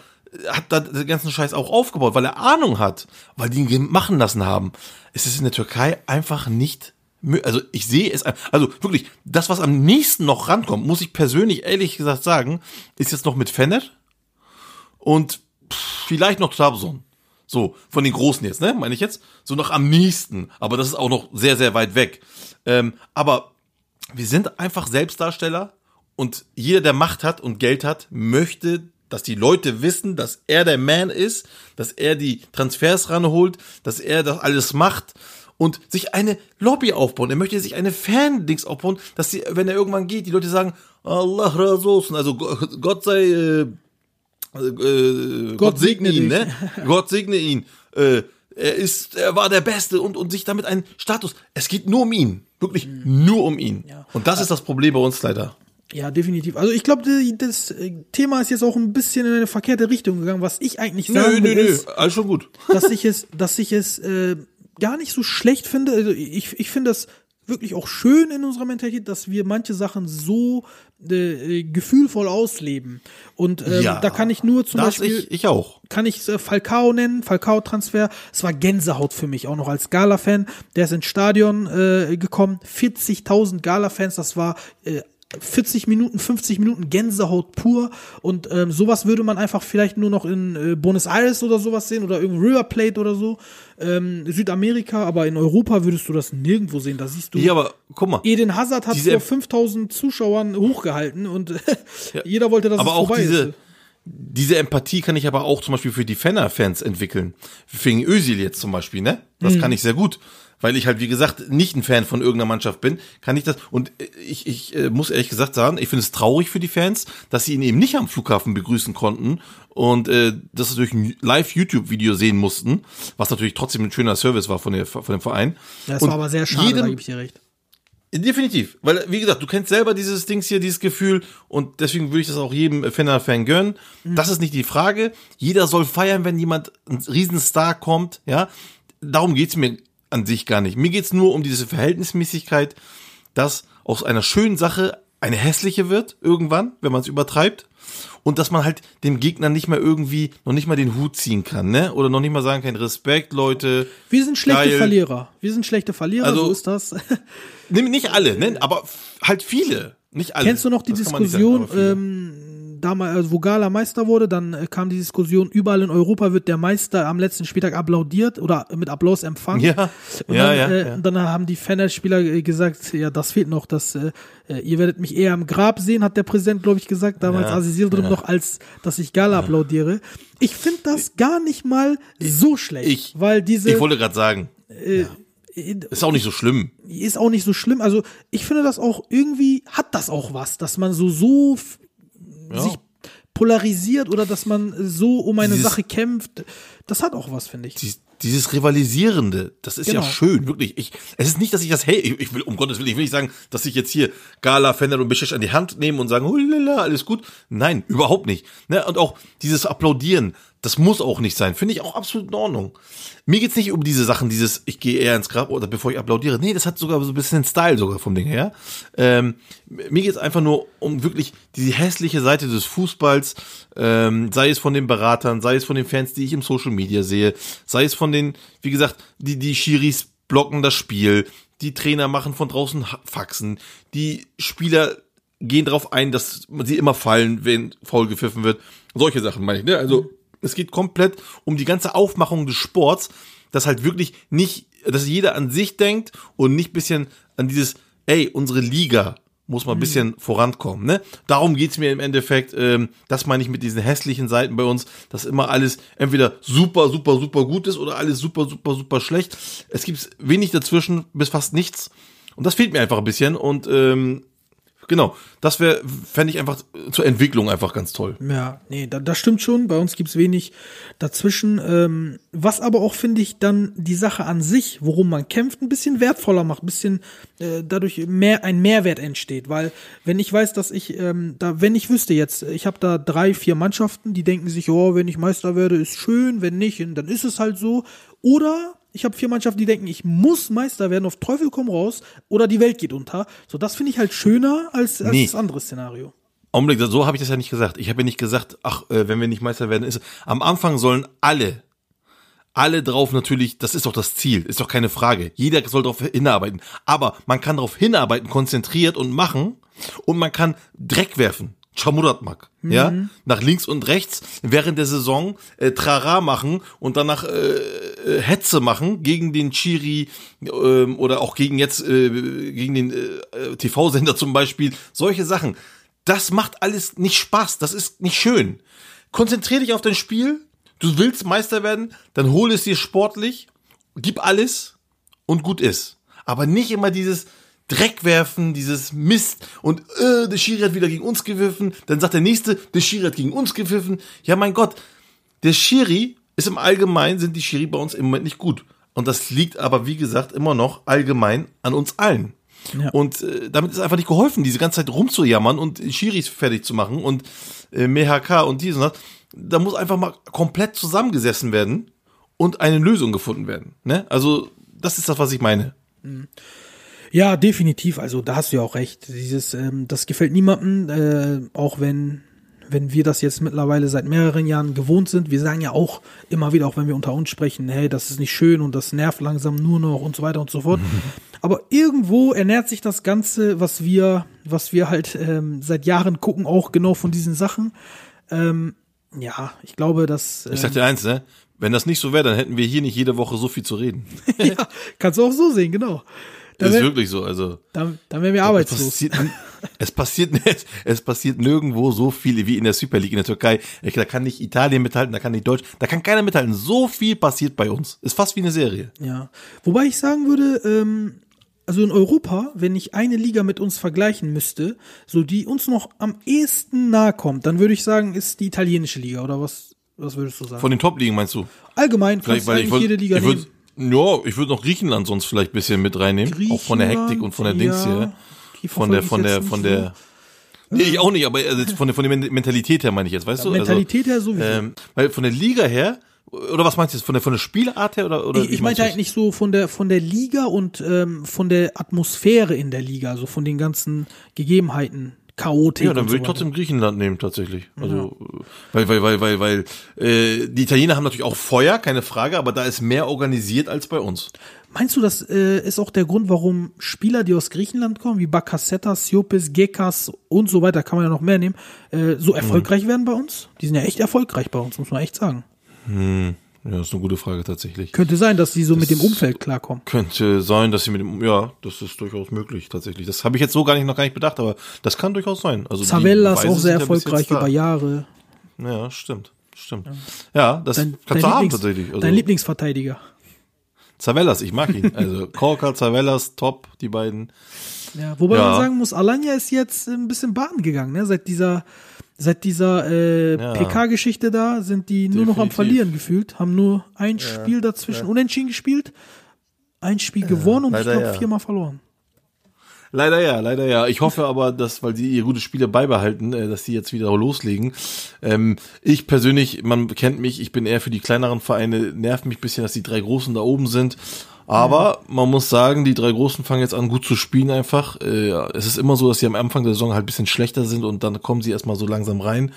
hat da den ganzen Scheiß auch aufgebaut, weil er Ahnung hat, weil die ihn machen lassen haben. Es ist in der Türkei einfach nicht also ich sehe es, also wirklich, das, was am nächsten noch rankommt, muss ich persönlich ehrlich gesagt sagen, ist jetzt noch mit Fener und pff, vielleicht noch Trabzon. So, von den Großen jetzt, ne, meine ich jetzt? So noch am nächsten, aber das ist auch noch sehr, sehr weit weg. Ähm, aber wir sind einfach Selbstdarsteller und jeder, der Macht hat und Geld hat, möchte, dass die Leute wissen, dass er der Man ist, dass er die Transfers ranholt, dass er das alles macht und sich eine Lobby aufbauen. Er möchte sich eine Fan-Dings aufbauen, dass sie, wenn er irgendwann geht, die Leute sagen, Allah Rasos, also Gott sei, äh, äh, Gott, segne segne ihn, ne? Gott segne ihn. Äh, er ist, er war der Beste und, und sich damit einen Status. Es geht nur um ihn. Wirklich nur um ihn. Und das ist das Problem bei uns leider. Ja, definitiv. Also ich glaube, das äh, Thema ist jetzt auch ein bisschen in eine verkehrte Richtung gegangen. Was ich eigentlich sagen will, ist, alles schon gut. dass ich es, dass ich es äh, gar nicht so schlecht finde. Also ich, ich finde das wirklich auch schön in unserer Mentalität, dass wir manche Sachen so äh, gefühlvoll ausleben. Und ähm, Ja, da kann ich nur zum Beispiel ich, ich auch. kann ich äh, Falcao nennen, Falcao-Transfer. Es war Gänsehaut für mich, auch noch als Gala-Fan. Der ist ins Stadion äh, gekommen, 40.000 Gala-Fans, das war äh, 40 Minuten, 50 Minuten Gänsehaut pur und ähm, sowas würde man einfach vielleicht nur noch in äh, Buenos Aires oder sowas sehen oder irgendwo River Plate oder so. Ähm, Südamerika, aber in Europa würdest du das nirgendwo sehen. Da siehst du Ja, aber guck mal. Eden Hazard hat vor 5000 Zuschauern hochgehalten und jeder wollte, dass aber es auch vorbei diese, ist. diese Empathie kann ich aber auch zum Beispiel für die Fenner-Fans entwickeln. Wegen Özil jetzt zum Beispiel, ne? Das Mhm. kann ich sehr gut. Weil ich halt, wie gesagt, nicht ein Fan von irgendeiner Mannschaft bin, kann ich das, und ich, ich äh, muss ehrlich gesagt sagen, ich finde es traurig für die Fans, dass sie ihn eben nicht am Flughafen begrüßen konnten und äh, das durch ein Live-YouTube-Video sehen mussten, was natürlich trotzdem ein schöner Service war von, der, von dem Verein. Das Und war aber sehr schade, da jedem- gebe ich dir recht. Definitiv, weil wie gesagt, du kennst selber dieses Dings hier, dieses Gefühl und deswegen würde ich das auch jedem Fenner-Fan gönnen. Das ist nicht die Frage. Jeder soll feiern, wenn jemand ein Riesenstar kommt, ja. Darum geht's mir an sich gar nicht. Mir geht's nur um diese Verhältnismäßigkeit, dass aus einer schönen Sache eine hässliche wird irgendwann, wenn man es übertreibt. Und dass man halt dem Gegner nicht mehr irgendwie, noch nicht mal den Hut ziehen kann, ne? Oder noch nicht mal sagen kann, Respekt, Leute. Wir sind schlechte geil. Verlierer. Wir sind schlechte Verlierer, Also- so ist das. Nimm nicht alle, ne? Aber halt viele. Nicht alle. Kennst du noch die Das Diskussion, ähm, damals, also wo Gala Meister wurde, dann äh, kam die Diskussion, überall in Europa wird der Meister am letzten Spieltag applaudiert oder mit Applaus empfangen. Ja, Und ja, dann, ja, äh, ja. und dann haben die Fanspieler äh, gesagt, ja, das fehlt noch, dass äh, äh, ihr werdet mich eher am Grab sehen, hat der Präsident, glaube ich, gesagt, damals Ja, Aziz Yildirim ja. noch, als dass ich Gala applaudiere. Ich finde das gar nicht mal so schlecht, ich- weil diese Ich wollte gerade sagen, äh, ist auch nicht so schlimm. ist auch nicht so schlimm. Also ich finde das auch irgendwie hat das auch was, dass man so so Ja. sich polarisiert oder dass man so um eine Dieses- Sache kämpft. Das hat auch was, finde ich. Dies, dieses Rivalisierende, das ist Genau. ja schön, wirklich. Ich, es ist nicht, dass ich das, hey, ich, ich will, um Gottes Willen, ich will nicht sagen, dass ich jetzt hier Gala, Fender und Bischisch an die Hand nehme und sagen, hulala, alles gut. Nein, überhaupt nicht. Ne? Und auch dieses Applaudieren, das muss auch nicht sein. Finde ich auch absolut in Ordnung. Mir geht's nicht um diese Sachen, dieses, ich gehe eher ins Grab oder bevor ich applaudiere. Nee, das hat sogar so ein bisschen Style sogar vom Ding her. Ähm, mir geht's einfach nur um wirklich diese hässliche Seite des Fußballs, ähm, sei es von den Beratern, sei es von den Fans, die ich im Social Media sehe, sei es von den, wie gesagt, die, die Schiris blocken das Spiel, die Trainer machen von draußen Faxen, die Spieler gehen darauf ein, dass sie immer fallen, wenn faul gepfiffen wird. Solche Sachen meine ich, ne? Also, es geht komplett um die ganze Aufmachung des Sports, dass halt wirklich nicht, dass jeder an sich denkt und nicht bisschen an dieses, ey, unsere Liga muss mal ein bisschen vorankommen, ne? Darum geht's mir im Endeffekt, ähm, das meine ich mit diesen hässlichen Seiten bei uns, dass immer alles entweder super, super, super gut ist oder alles super, super, super schlecht. Es gibt wenig dazwischen, bis fast nichts. Und das fehlt mir einfach ein bisschen und ähm, genau, das wäre, fände ich einfach zur Entwicklung einfach ganz toll. Ja, nee, da, das stimmt schon. Bei uns gibt's wenig dazwischen. Ähm, was aber auch, finde ich, dann die Sache an sich, worum man kämpft, ein bisschen wertvoller macht, ein bisschen äh, dadurch mehr ein Mehrwert entsteht. Weil, wenn ich weiß, dass ich, ähm, da, wenn ich wüsste jetzt, ich habe da drei, vier Mannschaften, die denken sich, oh, wenn ich Meister werde, ist schön, wenn nicht, dann ist es halt so. Oder ich habe vier Mannschaften, die denken, ich muss Meister werden, auf Teufel komm raus, oder die Welt geht unter. So, das finde ich halt schöner als, als Nee. das andere Szenario. Augenblick, so habe ich das ja nicht gesagt. Ich habe ja nicht gesagt, ach, äh, wenn wir nicht Meister werden, ist am Anfang sollen alle alle drauf natürlich, das ist doch das Ziel, ist doch keine Frage. Jeder soll darauf hinarbeiten. Aber man kann darauf hinarbeiten, konzentriert und machen und man kann Dreck werfen. Chamuratmak, ja, nach links und rechts während der Saison äh, Trara machen und danach äh, äh, Hetze machen gegen den Chiri ähm, oder auch gegen jetzt äh, gegen den äh, TV-Sender zum Beispiel. Solche Sachen. Das macht alles nicht Spaß. Das ist nicht schön. Konzentrier dich auf dein Spiel. Du willst Meister werden, dann hol es dir sportlich, gib alles und gut ist. Aber nicht immer dieses Dreck werfen, dieses Mist und äh, der Schiri hat wieder gegen uns gewürfen. Dann sagt der nächste, der Schiri hat gegen uns gepfiffen. Ja, mein Gott, der Schiri ist im Allgemeinen, sind die Schiri bei uns im Moment nicht gut. Und das liegt aber, wie gesagt, immer noch allgemein an uns allen. Ja. Und äh, damit ist einfach nicht geholfen, diese ganze Zeit rumzujammern und Schiris fertig zu machen und äh, MHK und dies und das. Da muss einfach mal komplett zusammengesessen werden und eine Lösung gefunden werden. Ne? Also, das ist das, was ich meine. Ja, definitiv. Also da hast du ja auch recht. Dieses, ähm, das gefällt niemandem, äh, auch wenn wenn wir das jetzt mittlerweile seit mehreren Jahren gewohnt sind. Wir sagen ja auch immer wieder, auch wenn wir unter uns sprechen, hey, das ist nicht schön und das nervt langsam nur noch und so weiter und so fort. Aber irgendwo ernährt sich das Ganze, was wir, was wir halt ähm, seit Jahren gucken, auch genau von diesen Sachen. Ähm, ja, ich glaube, dass Ich äh, sag dir eins, ne? Wenn das nicht so wäre, dann hätten wir hier nicht jede Woche so viel zu reden. ja, kannst du auch so sehen, genau. Da Das ist wirklich so. Also Dann, dann wären wir es arbeitslos. passiert, es passiert, es, es passiert nirgendwo so viel wie in der Super League in der Türkei. Ich, da kann nicht Italien mithalten, da kann nicht Deutsch, da kann keiner mithalten. So viel passiert bei uns. Ist fast wie eine Serie. Ja. Wobei ich sagen würde, ähm, also in Europa, wenn ich eine Liga mit uns vergleichen müsste, so die uns noch am ehesten nahe kommt, dann würde ich sagen, ist die italienische Liga oder was, was würdest du sagen? Von den Top-Ligen meinst du? Allgemein Vielleicht, du weil ich eigentlich würd, jede Liga ich nehmen. Ja, ich würde noch Griechenland sonst vielleicht ein bisschen mit reinnehmen. Auch von der Hektik und von der Dings ja, hier. die Von der, von der, von der. Nee, ich auch nicht, aber also von der, von der Men- Mentalität her meine ich jetzt, weißt so. du? Mentalität her sowieso. Also, ähm, weil von der Liga her, oder was meinst du jetzt? Von der, von der Spielart her oder, oder ich ich meinte halt nicht so von der von der Liga und ähm, von der Atmosphäre in der Liga, also von den ganzen Gegebenheiten, Chaotik. Ja, dann würde ich so trotzdem Griechenland nehmen tatsächlich. Also äh, weil weil weil weil weil äh, die Italiener haben natürlich auch Feuer, keine Frage, aber da ist mehr organisiert als bei uns. Meinst du, das äh, ist auch der Grund, warum Spieler, die aus Griechenland kommen, wie Bakasetas, Siopis, Gekas und so weiter, kann man ja noch mehr nehmen, äh, so erfolgreich werden bei uns? Die sind ja echt erfolgreich bei uns, muss man echt sagen. Ja, ist eine gute Frage tatsächlich. Könnte sein, dass sie so mit dem Umfeld klarkommen. Könnte sein, dass sie mit dem, ja, das ist durchaus möglich tatsächlich. Das habe ich jetzt so gar nicht noch gar nicht bedacht, aber das kann durchaus sein. Also die Zavella ist auch sehr erfolgreich über Jahre. Ja, stimmt, stimmt. Ja, das Dein, kannst dein, du haben Lieblings, tatsächlich. Also, dein Lieblingsverteidiger. Zavellas, ich mag ihn. Also Korka, Zavellas, top, die beiden. Ja, wobei Ja. man sagen muss, Alanya ist jetzt ein bisschen baden gegangen, ne? Seit dieser, seit dieser äh, Ja. PK-Geschichte da sind die nur noch am Definitiv. Verlieren gefühlt, haben nur ein Spiel dazwischen unentschieden gespielt, ein Spiel gewonnen und ich leider glaube ja. viermal verloren. Leider ja, leider ja. Ich hoffe aber, dass, weil die ihr gute Spiele beibehalten, äh, dass die jetzt wieder loslegen. Ähm, ich persönlich, man kennt mich, ich bin eher für die kleineren Vereine, nervt mich ein bisschen, dass die drei Großen da oben sind. Aber man muss sagen, die drei Großen fangen jetzt an, gut zu spielen einfach. Äh, es ist immer so, dass sie am Anfang der Saison halt ein bisschen schlechter sind und dann kommen sie erstmal so langsam rein.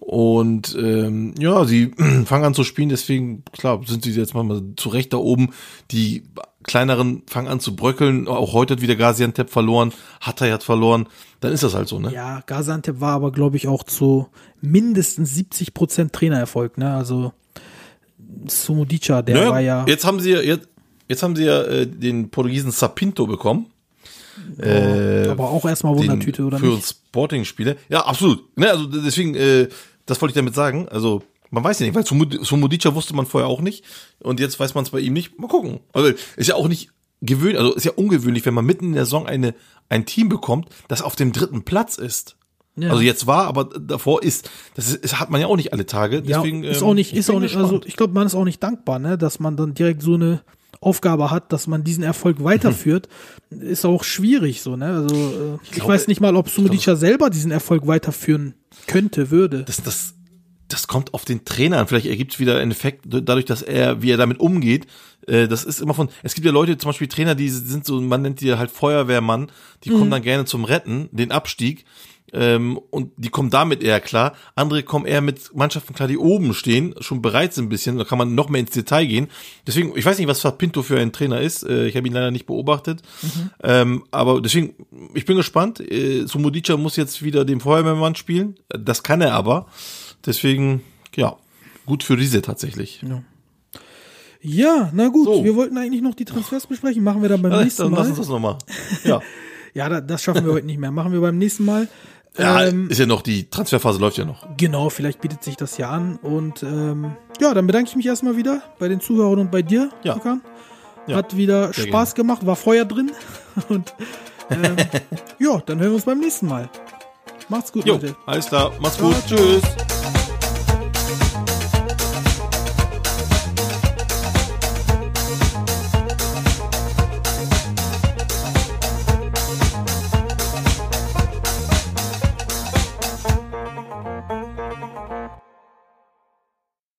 Und ähm, ja, sie fangen an zu spielen, deswegen, klar, sind sie jetzt mal zu Recht da oben. Die kleineren fangen an zu bröckeln. Auch heute hat wieder Gaziantep verloren, Hatay hat verloren. Dann ist das halt so, ne? Ja, Gaziantep war aber, glaube ich, auch zu mindestens 70 Prozent Trainererfolg, ne? Also Sumodica, der Naja, war ja. Jetzt haben sie ja, jetzt, jetzt haben sie ja äh, den Portugiesen Sapinto bekommen. Äh, aber auch erstmal Wundertüte, oder für nicht? uns Sporting-Spiele. Ja, absolut. Ne, also deswegen, äh, das wollte ich damit sagen. Also man weiß ja nicht, weil Sumodica wusste man vorher auch nicht und jetzt weiß man es bei ihm nicht. Mal gucken. Also ist ja auch nicht gewöhnlich, also ist ja ungewöhnlich, wenn man mitten in der Saison eine ein Team bekommt, das auf dem dritten Platz ist. Ja. Also jetzt war, aber davor ist. Das, ist, hat man ja auch nicht alle Tage. Deswegen, ja, ist ähm, auch nicht, ich ist auch nicht, also ich glaube, man ist auch nicht dankbar, ne, dass man dann direkt so eine Aufgabe hat, dass man diesen Erfolg weiterführt, ist auch schwierig so, ne? Also äh, ich, glaube, weiß nicht mal, ob Sumodica selber diesen Erfolg weiterführen könnte, würde. das, das, das kommt auf den Trainer an. Vielleicht ergibt es wieder einen Effekt, dadurch, dass er, wie er damit umgeht. Äh, Das ist immer von, es gibt ja Leute, zum Beispiel Trainer, die sind so, man nennt die halt Feuerwehrmann, die kommen dann gerne zum Retten, den Abstieg. Ähm, und die kommen damit eher klar. Andere kommen eher mit Mannschaften klar, die oben stehen, schon bereit sind ein bisschen. Da kann man noch mehr ins Detail gehen. Deswegen, ich weiß nicht, was Pinto für ein Trainer ist. Äh, ich habe ihn leider nicht beobachtet. Ähm, aber deswegen, ich bin gespannt. Äh, Sumodica muss jetzt wieder den Feuerwehrmann spielen. Das kann er aber. Deswegen, ja, gut für diese tatsächlich. Ja, na gut, So. wir wollten eigentlich noch die Transfers besprechen, machen wir dann beim Ja, nächsten dann Mal. lass uns das nochmal. Ja. Ja, da, das schaffen wir heute nicht mehr, machen wir beim nächsten Mal. Ja, Ähm, ist ja noch, die Transferphase läuft ja noch. Genau, vielleicht bietet sich das ja an. Und ähm, ja, dann bedanke ich mich erstmal wieder bei den Zuhörern und bei dir, Ja. Ja, Hat wieder sehr Spaß gemacht, war Feuer drin. Und ähm, ja, dann hören wir uns beim nächsten Mal. Macht's gut, Jo, Leute. alles klar. Ciao, gut. ciao. Tschüss.